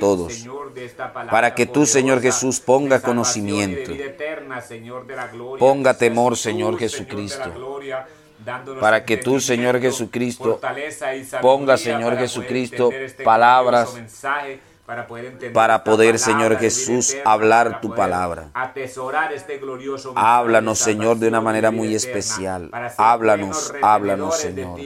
todos. Para que tú, Señor Jesús, ponga conocimiento. Ponga temor, Señor Jesucristo. Para que tú, Señor Jesucristo, ponga, Señor Jesucristo, palabras para poder, entender para poder Señor Jesús, hablar tu palabra. Atesorar este glorioso háblanos, Señor, de una manera muy especial. Háblanos, háblanos, Señor.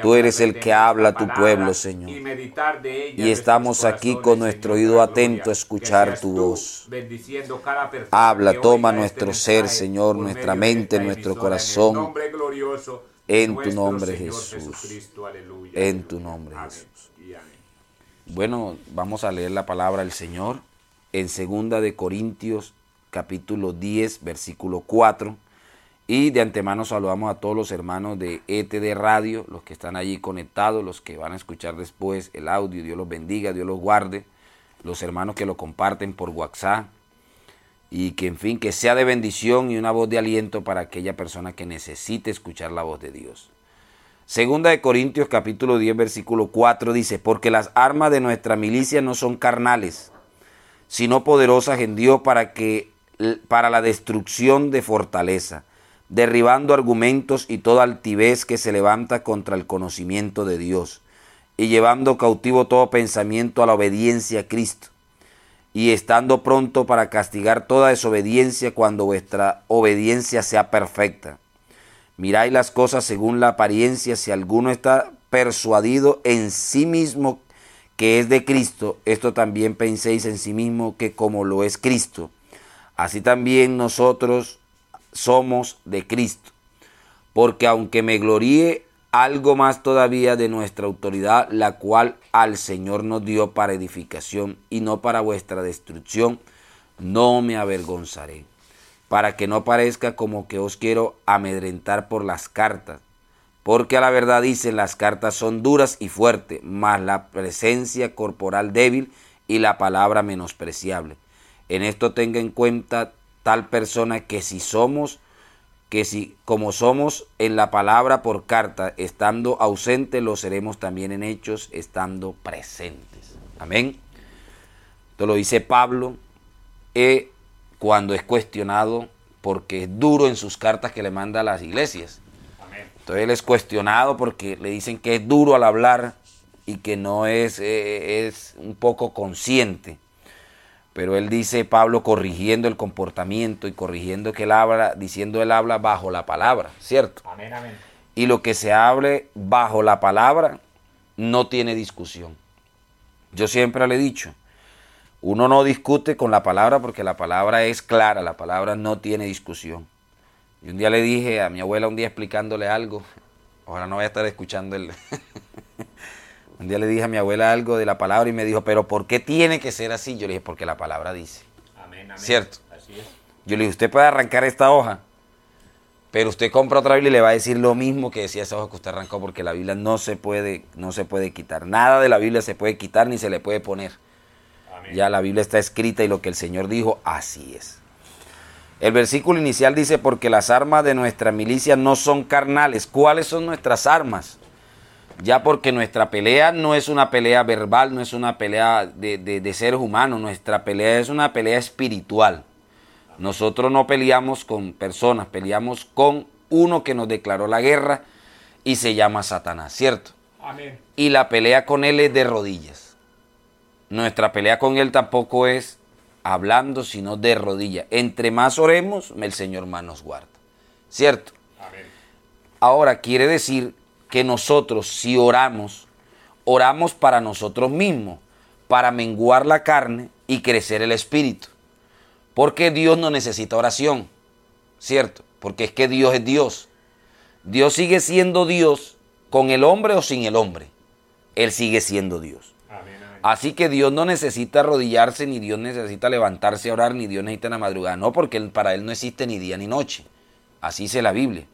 Tú eres el que habla a tu pueblo, Señor. Y estamos aquí con nuestro oído atento a escuchar tu voz. Habla, toma nuestro ser, Señor, nuestra mente, nuestro corazón. En tu nombre, Jesús. En tu nombre, Jesús. Bueno, vamos a leer la palabra del Señor en segunda de Corintios capítulo 10 versículo 4 y de antemano saludamos a todos los hermanos de ETD Radio, los que están allí conectados, los que van a escuchar después el audio, Dios los bendiga, Dios los guarde, los hermanos que lo comparten por WhatsApp. Y que en fin, que sea de bendición y una voz de aliento para aquella persona que necesite escuchar la voz de Dios. Segunda de Corintios capítulo 10 versículo 4 dice, porque las armas de nuestra milicia no son carnales, sino poderosas en Dios para que para la destrucción de fortaleza, derribando argumentos y toda altivez que se levanta contra el conocimiento de Dios, y llevando cautivo todo pensamiento a la obediencia a Cristo, y estando pronto para castigar toda desobediencia cuando vuestra obediencia sea perfecta. Miráis las cosas según la apariencia, si alguno está persuadido en sí mismo que es de Cristo, esto también penséis en sí mismo que como lo es Cristo, así también nosotros somos de Cristo. Porque aunque me gloríe algo más todavía de nuestra autoridad, la cual al Señor nos dio para edificación y no para vuestra destrucción, no me avergonzaré para que no parezca como que os quiero amedrentar por las cartas. Porque a la verdad dicen las cartas son duras y fuertes, mas la presencia corporal débil y la palabra menospreciable. En esto tenga en cuenta tal persona que si somos, que si como somos en la palabra por carta, estando ausentes, lo seremos también en hechos, estando presentes. Amén. Esto lo dice Pablo. E cuando es cuestionado porque es duro en sus cartas que le manda a las iglesias. Entonces él es cuestionado porque le dicen que es duro al hablar y que no es, eh, es un poco consciente. Pero él dice, Pablo, corrigiendo el comportamiento y corrigiendo que él habla, diciendo él habla bajo la palabra, ¿cierto? Amén, amén. Y lo que se hable bajo la palabra no tiene discusión. Yo siempre le he dicho, uno no discute con la palabra porque la palabra es clara, la palabra no tiene discusión. Y un día le dije a mi abuela, un día explicándole algo, ahora no voy a estar escuchando el... un día le dije a mi abuela algo de la palabra y me dijo, pero ¿por qué tiene que ser así? Yo le dije, porque la palabra dice. Amén, amén. ¿Cierto? Así es. Yo le dije, usted puede arrancar esta hoja, pero usted compra otra Biblia y le va a decir lo mismo que decía esa hoja que usted arrancó, porque la Biblia no se puede, no se puede quitar. Nada de la Biblia se puede quitar ni se le puede poner. Ya la Biblia está escrita y lo que el Señor dijo, así es. El versículo inicial dice, porque las armas de nuestra milicia no son carnales. ¿Cuáles son nuestras armas? Ya porque nuestra pelea no es una pelea verbal, no es una pelea de, de seres humanos, nuestra pelea es una pelea espiritual. Nosotros no peleamos con personas, peleamos con uno que nos declaró la guerra y se llama Satanás, ¿cierto? Amén. Y la pelea con él es de rodillas. Nuestra pelea con Él tampoco es hablando, sino de rodillas. Entre más oremos, el Señor más nos guarda. ¿Cierto? Ahora quiere decir que nosotros, si oramos, oramos para nosotros mismos, para menguar la carne y crecer el espíritu. Porque Dios no necesita oración, ¿cierto? Porque es que Dios es Dios. Dios sigue siendo Dios con el hombre o sin el hombre. Él sigue siendo Dios. Así que Dios no necesita arrodillarse, ni Dios necesita levantarse a orar, ni Dios necesita la madrugada. No, porque para Él no existe ni día ni noche. Así dice la Biblia.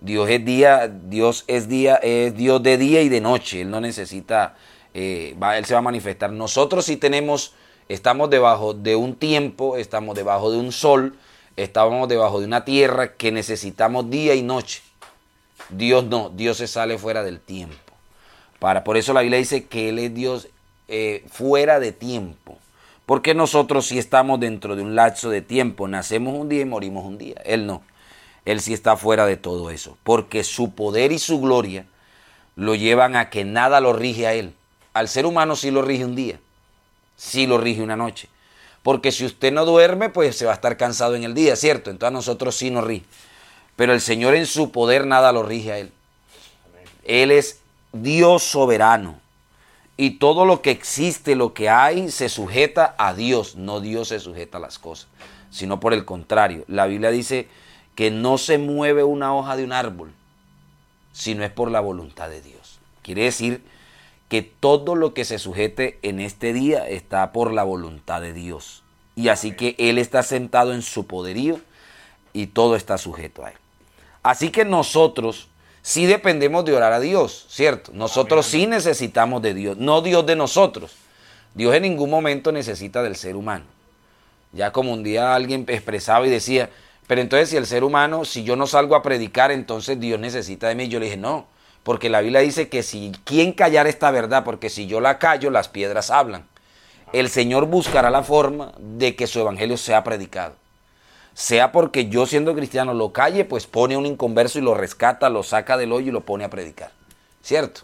Dios es día, Dios es día, es Dios de día y de noche. Él no necesita, eh, Él se va a manifestar. Nosotros sí tenemos, estamos debajo de un tiempo, estamos debajo de un sol, estamos debajo de una tierra que necesitamos día y noche. Dios no, Dios se sale fuera del tiempo. Para, por eso la Biblia dice que Él es Dios eh, fuera de tiempo. Porque nosotros sí estamos dentro de un lapso de tiempo, nacemos un día y morimos un día. Él no. Él sí está fuera de todo eso. Porque su poder y su gloria lo llevan a que nada lo rige a él. Al ser humano sí lo rige un día, sí lo rige una noche. Porque si usted no duerme, pues se va a estar cansado en el día, ¿cierto? Entonces a nosotros sí nos rige. Pero el Señor en su poder nada lo rige a él. Él es Dios soberano. Y todo lo que existe, lo que hay, se sujeta a Dios. No Dios se sujeta a las cosas, sino por el contrario. La Biblia dice que no se mueve una hoja de un árbol si no es por la voluntad de Dios. Quiere decir que todo lo que se sujete en este día está por la voluntad de Dios. Y así que Él está sentado en su poderío y todo está sujeto a Él. Así que nosotros sí dependemos de orar a Dios, ¿cierto? Nosotros sí necesitamos de Dios, no Dios de nosotros. Dios en ningún momento necesita del ser humano. Ya como un día alguien expresaba y decía, pero entonces si el ser humano, si yo no salgo a predicar, entonces Dios necesita de mí. Yo le dije, no, porque la Biblia dice que si quién callar esta verdad, porque si yo la callo, las piedras hablan. El Señor buscará la forma de que su evangelio sea predicado sea porque yo siendo cristiano lo calle, pues pone a un inconverso y lo rescata, lo saca del hoyo y lo pone a predicar. ¿Cierto?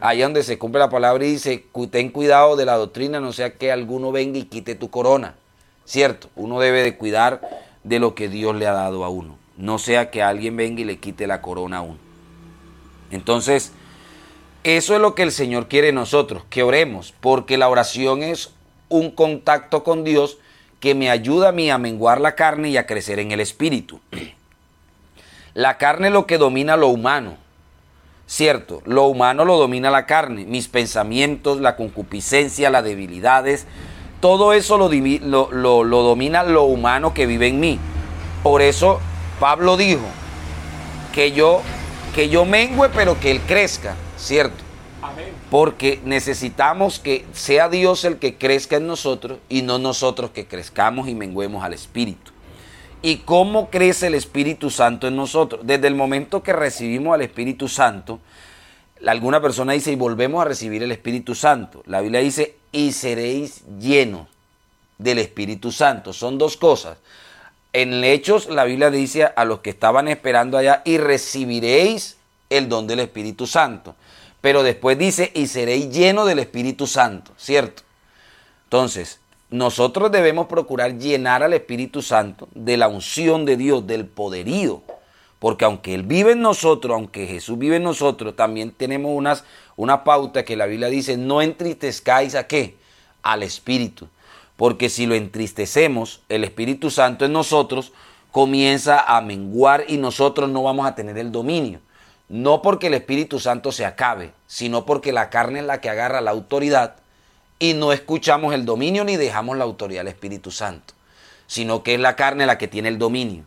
Ahí donde se cumple la palabra y dice, ten cuidado de la doctrina, no sea que alguno venga y quite tu corona. ¿Cierto? Uno debe de cuidar de lo que Dios le ha dado a uno. No sea que alguien venga y le quite la corona a uno. Entonces, eso es lo que el Señor quiere nosotros, que oremos, porque la oración es un contacto con Dios que me ayuda a mí a menguar la carne y a crecer en el espíritu. La carne es lo que domina lo humano. Cierto, lo humano lo domina la carne, mis pensamientos, la concupiscencia, las debilidades, todo eso lo, lo, lo domina lo humano que vive en mí. Por eso Pablo dijo que yo, que yo mengue pero que él crezca, ¿cierto? Porque necesitamos que sea Dios el que crezca en nosotros y no nosotros que crezcamos y menguemos al Espíritu. ¿Y cómo crece el Espíritu Santo en nosotros? Desde el momento que recibimos al Espíritu Santo, alguna persona dice, y volvemos a recibir el Espíritu Santo. La Biblia dice, y seréis llenos del Espíritu Santo. Son dos cosas. En Hechos, la Biblia dice a los que estaban esperando allá, y recibiréis el don del Espíritu Santo. Pero después dice, y seréis lleno del Espíritu Santo, ¿cierto? Entonces, nosotros debemos procurar llenar al Espíritu Santo de la unción de Dios, del poderío. Porque aunque Él vive en nosotros, aunque Jesús vive en nosotros, también tenemos unas, una pauta que la Biblia dice, no entristezcáis a qué? Al Espíritu. Porque si lo entristecemos, el Espíritu Santo en nosotros comienza a menguar y nosotros no vamos a tener el dominio no porque el Espíritu Santo se acabe, sino porque la carne es la que agarra la autoridad y no escuchamos el dominio ni dejamos la autoridad al Espíritu Santo, sino que es la carne la que tiene el dominio.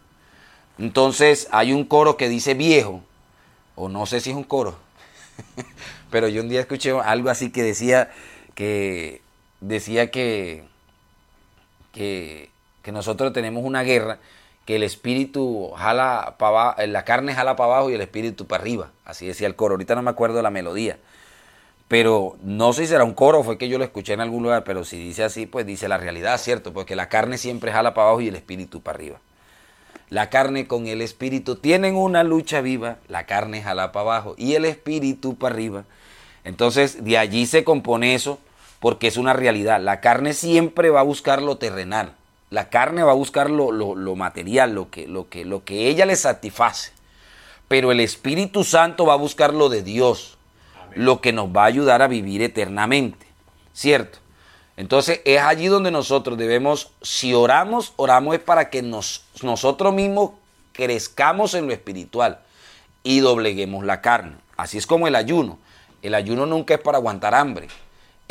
Entonces hay un coro que dice viejo, o no sé si es un coro, pero yo un día escuché algo así que decía que decía que, que, que nosotros tenemos una guerra que el espíritu jala para abajo, la carne jala para abajo y el espíritu para arriba. Así decía el coro. Ahorita no me acuerdo la melodía. Pero no sé si será un coro, fue que yo lo escuché en algún lugar, pero si dice así, pues dice la realidad, ¿cierto? Porque la carne siempre jala para abajo y el espíritu para arriba. La carne con el espíritu tienen una lucha viva, la carne jala para abajo y el espíritu para arriba. Entonces, de allí se compone eso, porque es una realidad. La carne siempre va a buscar lo terrenal. La carne va a buscar lo, material, lo que, lo, que, lo que ella le satisface. Pero el Espíritu Santo va a buscar lo de Dios, lo que nos va a ayudar a vivir eternamente. ¿Cierto? Entonces es allí donde nosotros debemos, si oramos, oramos es para que nos, nosotros mismos crezcamos en lo espiritual y dobleguemos la carne. Así es como el ayuno. El ayuno nunca es para aguantar hambre.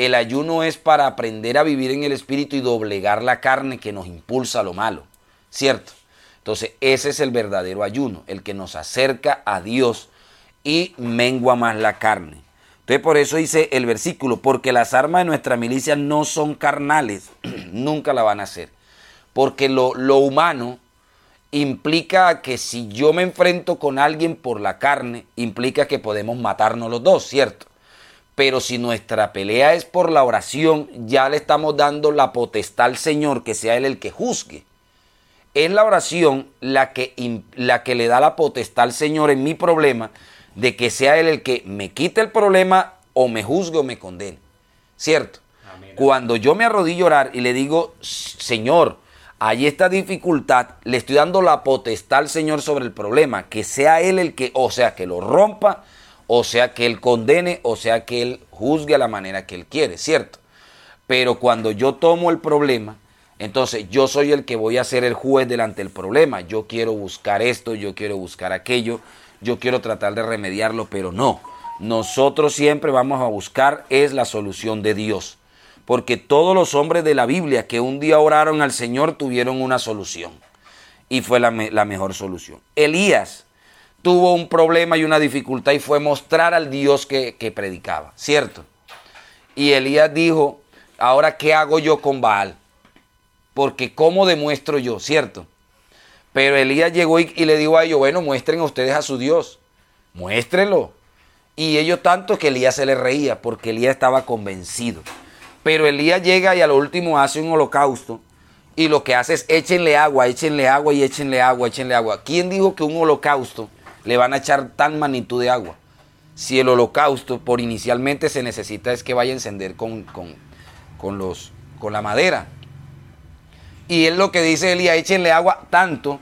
El ayuno es para aprender a vivir en el espíritu y doblegar la carne que nos impulsa a lo malo, ¿cierto? Entonces ese es el verdadero ayuno, el que nos acerca a Dios y mengua más la carne. Entonces por eso dice el versículo, porque las armas de nuestra milicia no son carnales, nunca la van a hacer. Porque lo, lo humano implica que si yo me enfrento con alguien por la carne, implica que podemos matarnos los dos, ¿cierto? Pero si nuestra pelea es por la oración, ya le estamos dando la potestad al Señor que sea Él el que juzgue. Es la oración la que, la que le da la potestad al Señor en mi problema de que sea Él el que me quite el problema o me juzgue o me condene. ¿Cierto? Cuando yo me arrodillo a orar y le digo, Señor, hay esta dificultad, le estoy dando la potestad al Señor sobre el problema, que sea Él el que, o sea, que lo rompa, o sea, que Él condene, o sea, que Él juzgue a la manera que Él quiere, ¿cierto? Pero cuando yo tomo el problema, entonces yo soy el que voy a ser el juez delante del problema. Yo quiero buscar esto, yo quiero buscar aquello, yo quiero tratar de remediarlo, pero no. Nosotros siempre vamos a buscar es la solución de Dios porque todos los hombres de la Biblia que un día oraron al Señor tuvieron una solución. Y fue la, mejor solución. Elías tuvo un problema y una dificultad y fue mostrar al Dios que, predicaba, ¿cierto? Y Elías dijo, ahora ¿qué hago yo con Baal? Porque ¿cómo demuestro yo, cierto? Pero Elías llegó y, le dijo a ellos, bueno, muestren ustedes a su Dios, muéstrenlo. Y ellos tanto que Elías se le reía, porque Elías estaba convencido. Pero Elías llega y a lo último hace un holocausto y lo que hace es échenle agua, échenle agua y échenle agua, échenle agua. ¿Quién dijo que un holocausto le van a echar tan magnitud de agua? Si el holocausto por inicialmente se necesita es que vaya a encender con, con, los, con la madera. Y él lo que dice Elías, échenle agua tanto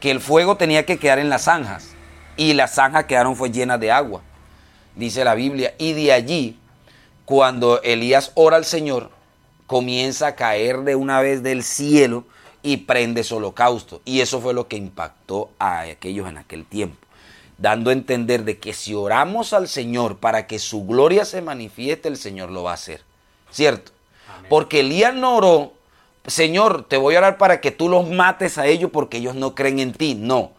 que el fuego tenía que quedar en las zanjas. Y las zanjas quedaron fue llenas de agua, dice la Biblia. Y de allí cuando Elías ora al Señor, comienza a caer de una vez del cielo y prende su holocausto. Y eso fue lo que impactó a aquellos en aquel tiempo, dando a entender de que si oramos al Señor para que su gloria se manifieste, el Señor lo va a hacer. ¿Cierto? Porque Elías no oró, Señor, te voy a orar para que tú los mates a ellos porque ellos no creen en ti. No.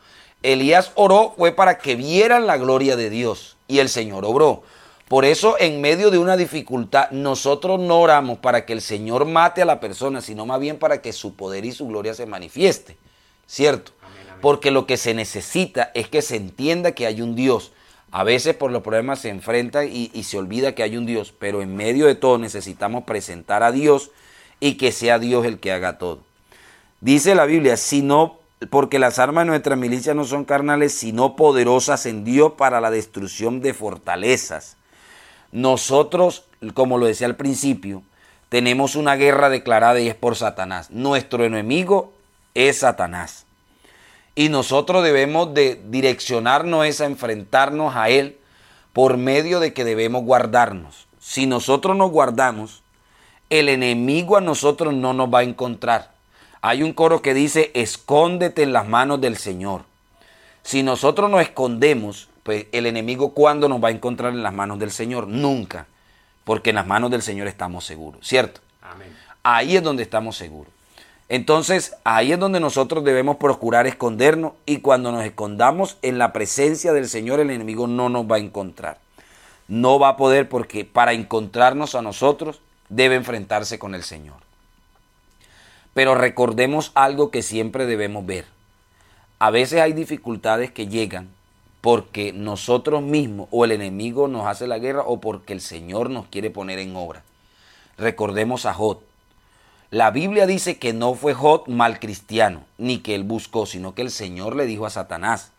Elías oró fue para que vieran la gloria de Dios y el Señor obró. Por eso en medio de una dificultad nosotros no oramos para que el Señor mate a la persona, sino más bien para que su poder y su gloria se manifieste. ¿Cierto? Porque lo que se necesita es que se entienda que hay un Dios. A veces por los problemas se enfrenta y, se olvida que hay un Dios, pero en medio de todo necesitamos presentar a Dios y que sea Dios el que haga todo. Dice la Biblia, sino porque las armas de nuestra milicia no son carnales, sino poderosas en Dios para la destrucción de fortalezas nosotros, como lo decía al principio, tenemos una guerra declarada y es por Satanás. Nuestro enemigo es Satanás. Y nosotros debemos de direccionarnos a enfrentarnos a él por medio de que debemos guardarnos. Si nosotros nos guardamos, el enemigo a nosotros no nos va a encontrar. Hay un coro que dice, escóndete en las manos del Señor. Si nosotros nos escondemos, pues el enemigo cuándo nos va a encontrar en las manos del Señor? Nunca, porque en las manos del Señor estamos seguros, ¿cierto? Amén. Ahí es donde estamos seguros. Entonces, ahí es donde nosotros debemos procurar escondernos y cuando nos escondamos en la presencia del Señor, el enemigo no nos va a encontrar. No va a poder porque para encontrarnos a nosotros debe enfrentarse con el Señor. Pero recordemos algo que siempre debemos ver. A veces hay dificultades que llegan porque nosotros mismos o el enemigo nos hace la guerra o porque el Señor nos quiere poner en obra. Recordemos a Jod. La Biblia dice que no fue Jod mal cristiano, ni que él buscó, sino que el Señor le dijo a Satanás,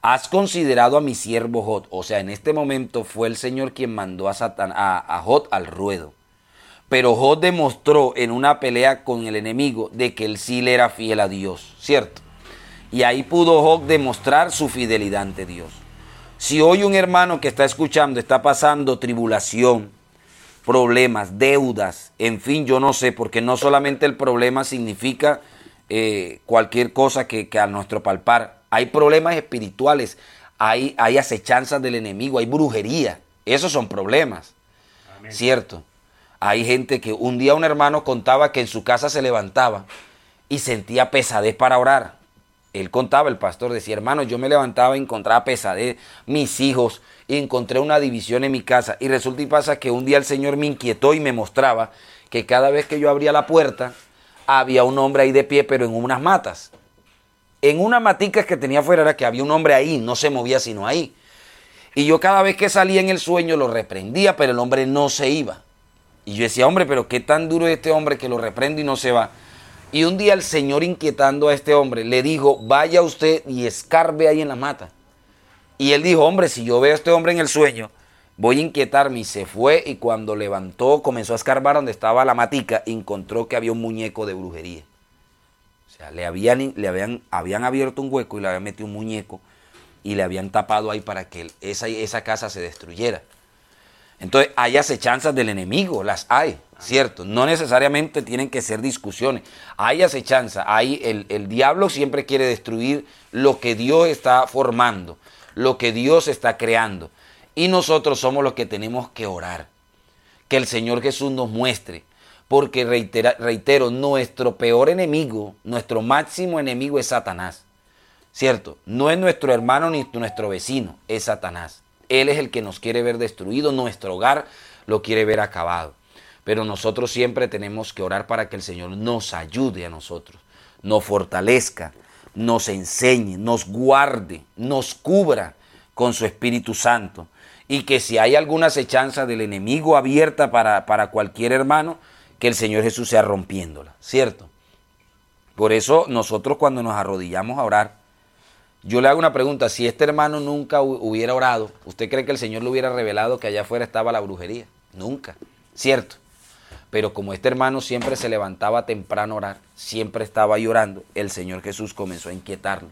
has considerado a mi siervo Jod. O sea, en este momento fue el Señor quien mandó a, Satan, a, al ruedo. Pero Jod demostró en una pelea con el enemigo de que él sí le era fiel a Dios, ¿cierto? Y ahí pudo Job demostrar su fidelidad ante Dios. Si hoy un hermano que está escuchando está pasando tribulación, problemas, deudas, en fin, yo no sé, porque no solamente el problema significa eh, cualquier cosa que, a nuestro palpar, hay problemas espirituales, hay, hay acechanzas del enemigo, hay brujería, esos son problemas, ¿cierto? Hay gente que un día un hermano contaba que en su casa se levantaba y sentía pesadez para orar él contaba, el pastor decía, hermano, yo me levantaba y encontraba pesadez, mis hijos, y encontré una división en mi casa. Y resulta y pasa que un día el Señor me inquietó y me mostraba que cada vez que yo abría la puerta, había un hombre ahí de pie, pero en unas matas. En unas maticas que tenía afuera era que había un hombre ahí, no se movía sino ahí. Y yo cada vez que salía en el sueño lo reprendía, pero el hombre no se iba. Y yo decía, hombre, pero qué tan duro es este hombre que lo reprende y no se va. Y un día el Señor inquietando a este hombre le dijo, vaya usted y escarbe ahí en la mata. Y él dijo, hombre, si yo veo a este hombre en el sueño, voy a inquietarme. Y se fue y cuando levantó, comenzó a escarbar donde estaba la matica, encontró que había un muñeco de brujería. O sea, le habían, le habían, habían abierto un hueco y le habían metido un muñeco y le habían tapado ahí para que esa, esa casa se destruyera. Entonces, hay acechanzas del enemigo, las hay, ¿cierto? No necesariamente tienen que ser discusiones. Hay acechanza, hay el, el diablo siempre quiere destruir lo que Dios está formando, lo que Dios está creando. Y nosotros somos los que tenemos que orar. Que el Señor Jesús nos muestre. Porque reitero, nuestro peor enemigo, nuestro máximo enemigo es Satanás. ¿Cierto? No es nuestro hermano ni nuestro vecino, es Satanás. Él es el que nos quiere ver destruido, nuestro hogar lo quiere ver acabado. Pero nosotros siempre tenemos que orar para que el Señor nos ayude a nosotros, nos fortalezca, nos enseñe, nos guarde, nos cubra con su Espíritu Santo. Y que si hay alguna acechanza del enemigo abierta para, para cualquier hermano, que el Señor Jesús sea rompiéndola, ¿cierto? Por eso nosotros cuando nos arrodillamos a orar, yo le hago una pregunta, si este hermano nunca hubiera orado, ¿usted cree que el Señor le hubiera revelado que allá afuera estaba la brujería? Nunca, ¿cierto? Pero como este hermano siempre se levantaba temprano a orar, siempre estaba llorando, el Señor Jesús comenzó a inquietarlo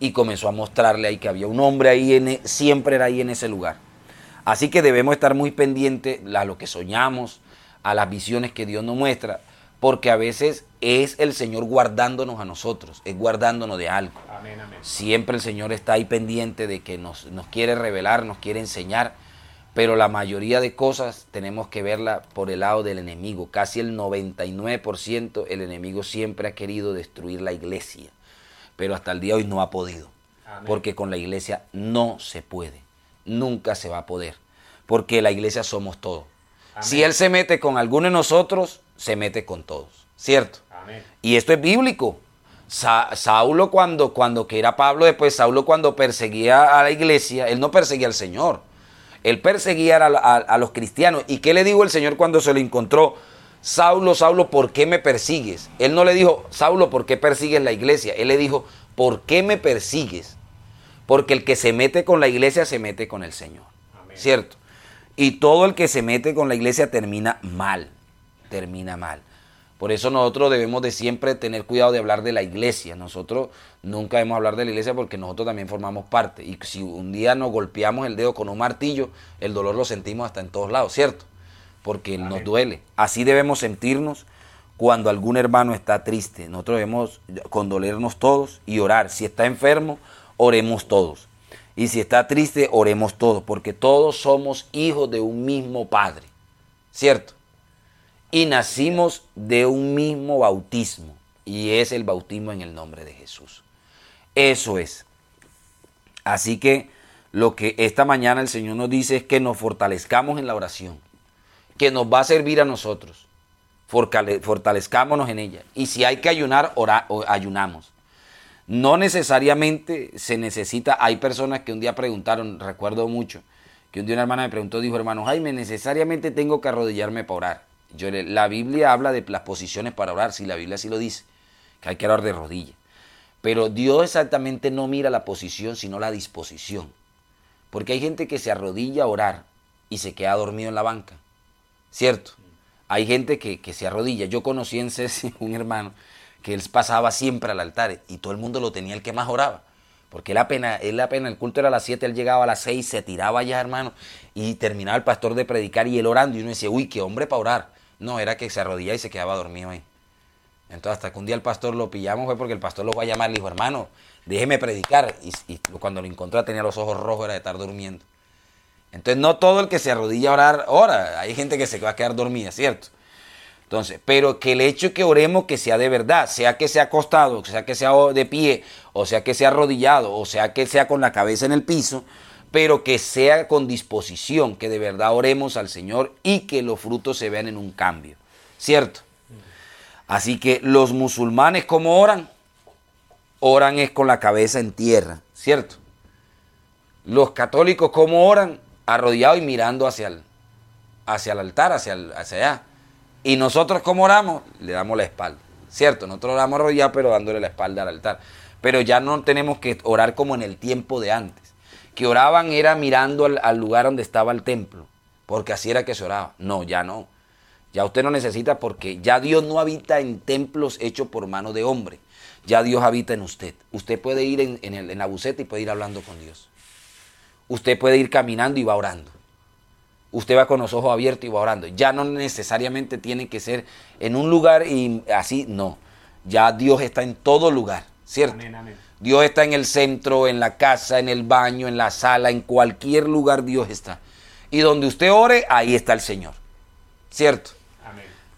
y comenzó a mostrarle ahí que había un hombre ahí, en, e, siempre era ahí en ese lugar. Así que debemos estar muy pendientes a lo que soñamos, a las visiones que Dios nos muestra, porque a veces es el Señor guardándonos a nosotros, es guardándonos de algo. Siempre el Señor está ahí pendiente de que nos, nos quiere revelar, nos quiere enseñar, pero la mayoría de cosas tenemos que verla por el lado del enemigo. Casi el 99% el enemigo siempre ha querido destruir la iglesia, pero hasta el día de hoy no ha podido, porque con la iglesia no se puede, nunca se va a poder, porque la iglesia somos todos. Si Él se mete con alguno de nosotros, se mete con todos, ¿cierto? Y esto es bíblico. Saulo cuando, cuando que era Pablo, después Saulo cuando perseguía a la iglesia, él no perseguía al Señor, él perseguía a, los cristianos. ¿Y qué le dijo el Señor cuando se lo encontró? Saulo, Saulo, ¿por qué me persigues? Él no le dijo, Saulo, ¿por qué persigues la iglesia? Él le dijo, ¿por qué me persigues? Porque el que se mete con la iglesia se mete con el Señor. ¿Cierto? Y todo el que se mete con la iglesia termina mal, termina mal. Por eso nosotros debemos de siempre tener cuidado de hablar de la iglesia. Nosotros nunca debemos hablar de la iglesia porque nosotros también formamos parte. Y si un día nos golpeamos el dedo con un martillo, el dolor lo sentimos hasta en todos lados, ¿cierto? Porque nos duele. Así debemos sentirnos cuando algún hermano está triste. Nosotros debemos condolernos todos y orar. Si está enfermo, oremos todos. Y si está triste, oremos todos, porque todos somos hijos de un mismo Padre, ¿cierto? Y nacimos de un mismo bautismo, y es el bautismo en el nombre de Jesús. Eso es. Así que lo que esta mañana el Señor nos dice es que nos fortalezcamos en la oración, que nos va a servir a nosotros. Fortalezcámonos en ella. Y si hay que ayunar, ayunamos. No necesariamente se necesita, hay personas que un día preguntaron, recuerdo mucho, que un día una hermana me preguntó, dijo, hermano Jaime, necesariamente tengo que arrodillarme para orar. Yo, la Biblia habla de las posiciones para orar, si la Biblia sí lo dice, que hay que orar de rodillas. Pero Dios exactamente no mira la posición, sino la disposición. Porque hay gente que se arrodilla a orar y se queda dormido en la banca. ¿Cierto? Hay gente que, que se arrodilla. Yo conocí en Ceci un hermano que él pasaba siempre al altar y todo el mundo lo tenía el que más oraba. Porque él apenas, él apenas, el culto era a las 7, él llegaba a las 6, se tiraba ya, hermano, y terminaba el pastor de predicar y él orando. Y uno decía, uy, qué hombre para orar. No, era que se arrodillaba y se quedaba dormido ahí. Entonces, hasta que un día el pastor lo pillamos fue porque el pastor lo fue a llamar y le dijo, hermano, déjeme predicar. Y, cuando lo encontró tenía los ojos rojos, era de estar durmiendo. Entonces, no todo el que se arrodilla a orar ora. Hay gente que se va a quedar dormida, ¿cierto? Entonces, pero que el hecho que oremos que sea de verdad, sea que sea acostado, sea que sea de pie, o sea que sea arrodillado, o sea que sea con la cabeza en el piso, pero que sea con disposición, que de verdad oremos al Señor y que los frutos se vean en un cambio. ¿Cierto? Así que los musulmanes, ¿cómo oran? Oran es con la cabeza en tierra, ¿cierto? Los católicos, ¿cómo oran? Arrodillados y mirando hacia el, hacia el altar, hacia, hacia allá. Y nosotros, ¿cómo oramos? Le damos la espalda. ¿Cierto? Nosotros oramos arrodillados, pero dándole la espalda al altar. Pero ya no tenemos que orar como en el tiempo de antes. Que oraban era mirando al, lugar donde estaba el templo. Porque así era que se oraba. No, ya no. Ya usted no necesita porque ya Dios no habita en templos hechos por mano de hombre. Ya Dios habita en usted. Usted puede ir en, en, la buceta y puede ir hablando con Dios. Usted puede ir caminando y va orando. Usted va con los ojos abiertos y va orando. Ya no necesariamente tiene que ser en un lugar y así, no. Ya Dios está en todo lugar, ¿cierto? Dios está en el centro, en la casa, en el baño, en la sala, en cualquier lugar Dios está. Y donde usted ore, ahí está el Señor, ¿cierto?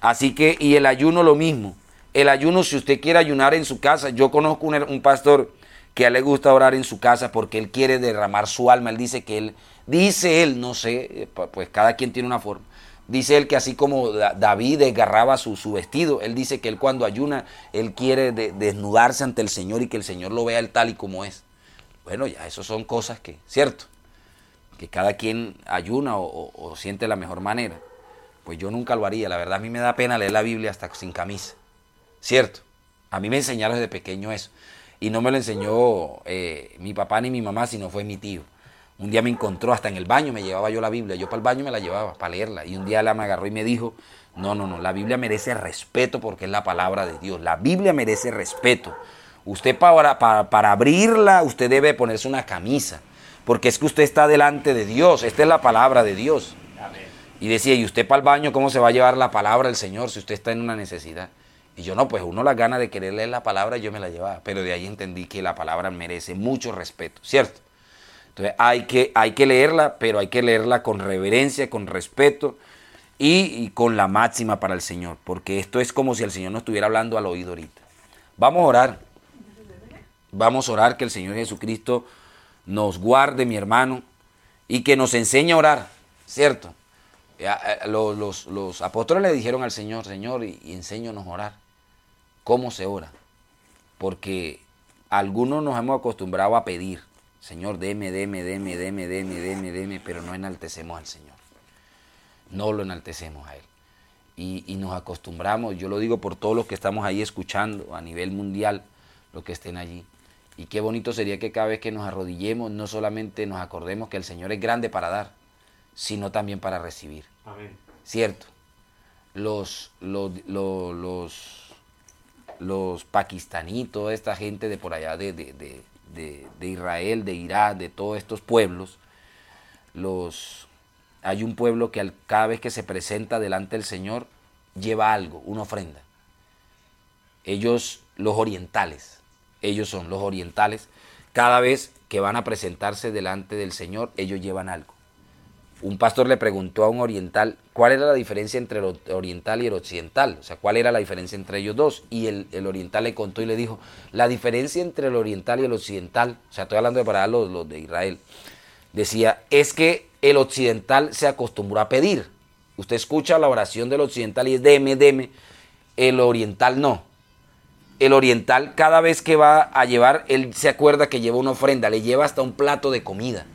Así que, y el ayuno lo mismo. El ayuno, si usted quiere ayunar en su casa, yo conozco un, pastor que a él le gusta orar en su casa porque él quiere derramar su alma. Él dice que él, dice él, no sé, eh, pues cada quien tiene una forma. Dice él que así como David desgarraba su, vestido, él dice que él cuando ayuna, él quiere desnudarse ante el Señor y que el Señor lo vea él tal y como es. Bueno, ya eso son cosas que, ¿cierto? Que cada quien ayuna o siente la mejor manera. Pues yo nunca lo haría. La verdad a mí me da pena leer la Biblia hasta sin camisa. ¿Cierto? A mí me enseñaron desde pequeño eso. Y no me lo enseñó eh, mi papá ni mi mamá, sino fue mi tío. Un día me encontró hasta en el baño, me llevaba yo la Biblia. Yo para el baño me la llevaba, para leerla. Y un día la me agarró y me dijo, no, no, no, la Biblia merece respeto porque es la palabra de Dios. La Biblia merece respeto. Usted para, para, para abrirla, usted debe ponerse una camisa. Porque es que usted está delante de Dios. Esta es la palabra de Dios. Y decía, ¿y usted para el baño cómo se va a llevar la palabra del Señor si usted está en una necesidad? Y yo no, pues uno las ganas de querer leer la palabra yo me la llevaba, pero de ahí entendí que la palabra merece mucho respeto, ¿cierto? Entonces hay que, hay que leerla, pero hay que leerla con reverencia, con respeto y, con la máxima para el Señor, porque esto es como si el Señor nos estuviera hablando al oído ahorita. Vamos a orar, vamos a orar que el Señor Jesucristo nos guarde, mi hermano, y que nos enseñe a orar, ¿cierto? Los, los, apóstoles le dijeron al Señor, Señor, y, y enséñanos a orar. ¿Cómo se ora? Porque algunos nos hemos acostumbrado a pedir, Señor, deme, deme, deme, deme, deme, deme, deme, pero no enaltecemos al Señor. No lo enaltecemos a Él. Y, y, nos acostumbramos, yo lo digo por todos los que estamos ahí escuchando a nivel mundial, los que estén allí. Y qué bonito sería que cada vez que nos arrodillemos, no solamente nos acordemos que el Señor es grande para dar, sino también para recibir. ¿Cierto? Los, los, los, los, pakistanitos, esta gente de por allá de, de, Israel, de Irak, de todos estos pueblos, los, hay un pueblo que cada vez que se presenta delante del Señor lleva algo, una ofrenda. Ellos, los orientales, ellos son los orientales, cada vez que van a presentarse delante del Señor, ellos llevan algo un pastor le preguntó a un oriental cuál era la diferencia entre el oriental y el occidental, o sea, cuál era la diferencia entre ellos dos. Y el, oriental le contó y le dijo, la diferencia entre el oriental y el occidental, o sea, estoy hablando de para los, los de Israel, decía, es que el occidental se acostumbró a pedir. Usted escucha la oración del occidental y es deme, deme, el oriental no. El oriental cada vez que va a llevar, él se acuerda que lleva una ofrenda, le lleva hasta un plato de comida.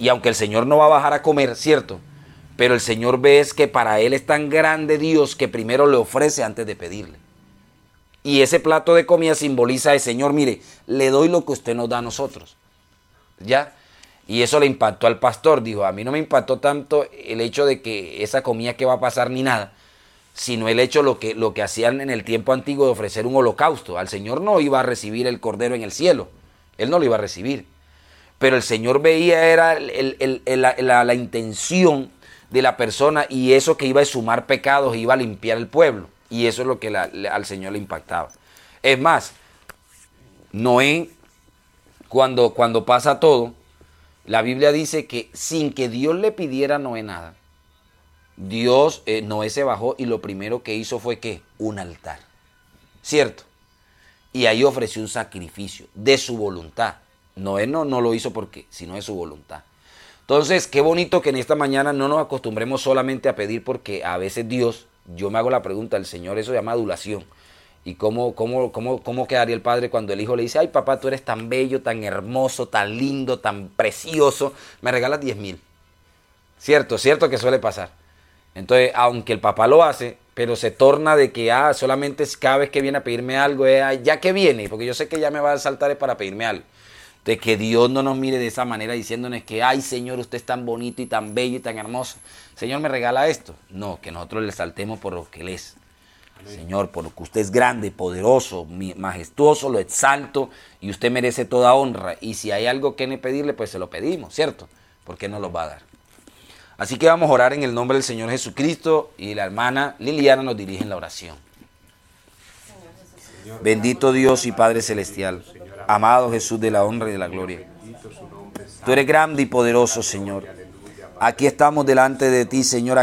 Y aunque el Señor no va a bajar a comer, ¿cierto? Pero el Señor ve es que para Él es tan grande Dios que primero le ofrece antes de pedirle. Y ese plato de comida simboliza al Señor, mire, le doy lo que usted nos da a nosotros. ¿Ya? Y eso le impactó al pastor. Dijo, a mí no me impactó tanto el hecho de que esa comida que va a pasar ni nada, sino el hecho lo que, lo que hacían en el tiempo antiguo de ofrecer un holocausto. Al Señor no iba a recibir el cordero en el cielo. Él no lo iba a recibir pero el Señor veía era la, intención de la persona y eso que iba a sumar pecados, iba a limpiar el pueblo. Y eso es lo que al Señor le impactaba. Es más, Noé, cuando, cuando pasa todo, la Biblia dice que sin que Dios le pidiera a Noé nada, Dios, eh, Noé se bajó y lo primero que hizo fue que un altar. ¿Cierto? Y ahí ofreció un sacrificio de su voluntad. Noé no, no lo hizo porque, sino es su voluntad. Entonces, qué bonito que en esta mañana no nos acostumbremos solamente a pedir porque a veces Dios, yo me hago la pregunta, el Señor eso llama adulación. ¿Y cómo, cómo, cómo, cómo quedaría el padre cuando el hijo le dice, ay papá, tú eres tan bello, tan hermoso, tan lindo, tan precioso, me regalas 10 mil? Cierto, cierto que suele pasar. Entonces, aunque el papá lo hace, pero se torna de que ah, solamente cada vez que viene a pedirme algo, es, ya que viene, porque yo sé que ya me va a saltar para pedirme algo. De que Dios no nos mire de esa manera diciéndonos que, ay Señor, usted es tan bonito y tan bello y tan hermoso. Señor, me regala esto. No, que nosotros le saltemos por lo que Él es. Señor, por lo que usted es grande, poderoso, majestuoso, lo exalto y usted merece toda honra. Y si hay algo que pedirle, pues se lo pedimos, ¿cierto? Porque no lo va a dar. Así que vamos a orar en el nombre del Señor Jesucristo y la hermana Liliana nos dirige en la oración. Bendito Dios y Padre Celestial, amado Jesús de la honra y de la gloria. Tú eres grande y poderoso, Señor. Aquí estamos delante de ti, Señor.